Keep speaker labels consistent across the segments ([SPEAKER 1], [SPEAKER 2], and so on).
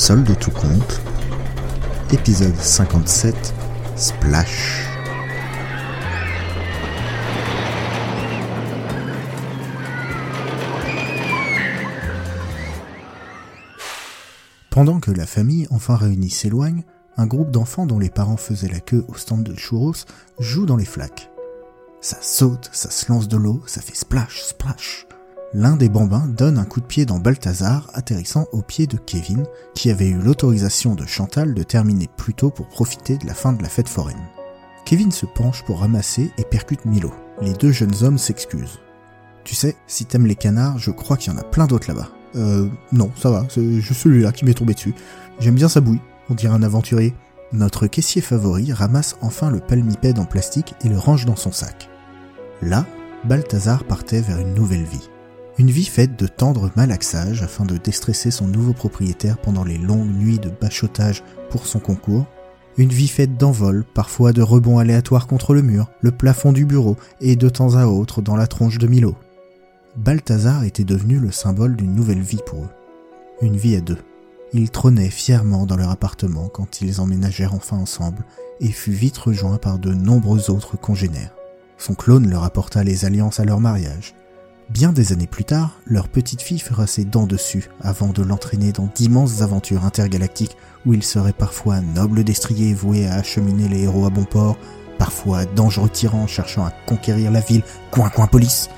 [SPEAKER 1] Solde tout compte, épisode 57, Splash. Pendant que la famille enfin réunie s'éloigne, un groupe d'enfants dont les parents faisaient la queue au stand de churros joue dans les flaques. Ça saute, ça se lance de l'eau, ça fait splash, splash. L'un des bambins donne un coup de pied dans Balthazar, atterrissant au pied de Kevin, qui avait eu l'autorisation de Chantal de terminer plus tôt pour profiter de la fin de la fête foraine. Kevin se penche pour ramasser et percute Milo. Les deux jeunes hommes s'excusent. Tu sais, si t'aimes les canards, je crois qu'il y en a plein d'autres là-bas. Euh, non, ça va, c'est juste celui-là qui m'est tombé dessus. J'aime bien sa bouille, on dirait un aventurier. Notre caissier favori ramasse enfin le palmipède en plastique et le range dans son sac. Là, Balthazar partait vers une nouvelle vie. Une vie faite de tendre malaxage afin de déstresser son nouveau propriétaire pendant les longues nuits de bachotage pour son concours. Une vie faite d'envol, parfois de rebonds aléatoires contre le mur, le plafond du bureau et de temps à autre dans la tronche de Milo. Balthazar était devenu le symbole d'une nouvelle vie pour eux. Une vie à deux. Ils trônaient fièrement dans leur appartement quand ils emménagèrent enfin ensemble et fut vite rejoint par de nombreux autres congénères. Son clone leur apporta les alliances à leur mariage. Bien des années plus tard, leur petite fille fera ses dents dessus avant de l'entraîner dans d'immenses aventures intergalactiques où il serait parfois noble destrier voué à acheminer les héros à bon port, parfois dangereux tyran cherchant à conquérir la ville, coin coin police,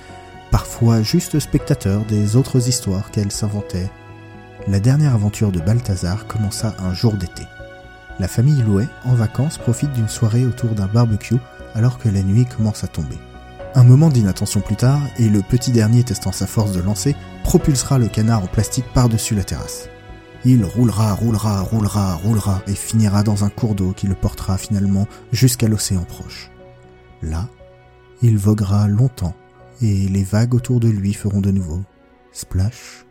[SPEAKER 1] parfois juste spectateur des autres histoires qu'elle s'inventait. La dernière aventure de Balthazar commença un jour d'été. La famille Louet, en vacances, profite d'une soirée autour d'un barbecue alors que la nuit commence à tomber. Un moment d'inattention plus tard, et le petit dernier testant sa force de lancer, propulsera le canard en plastique par-dessus la terrasse. Il roulera, roulera, roulera, roulera, et finira dans un cours d'eau qui le portera finalement jusqu'à l'océan proche. Là, il voguera longtemps, et les vagues autour de lui feront de nouveau splash,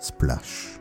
[SPEAKER 1] splash.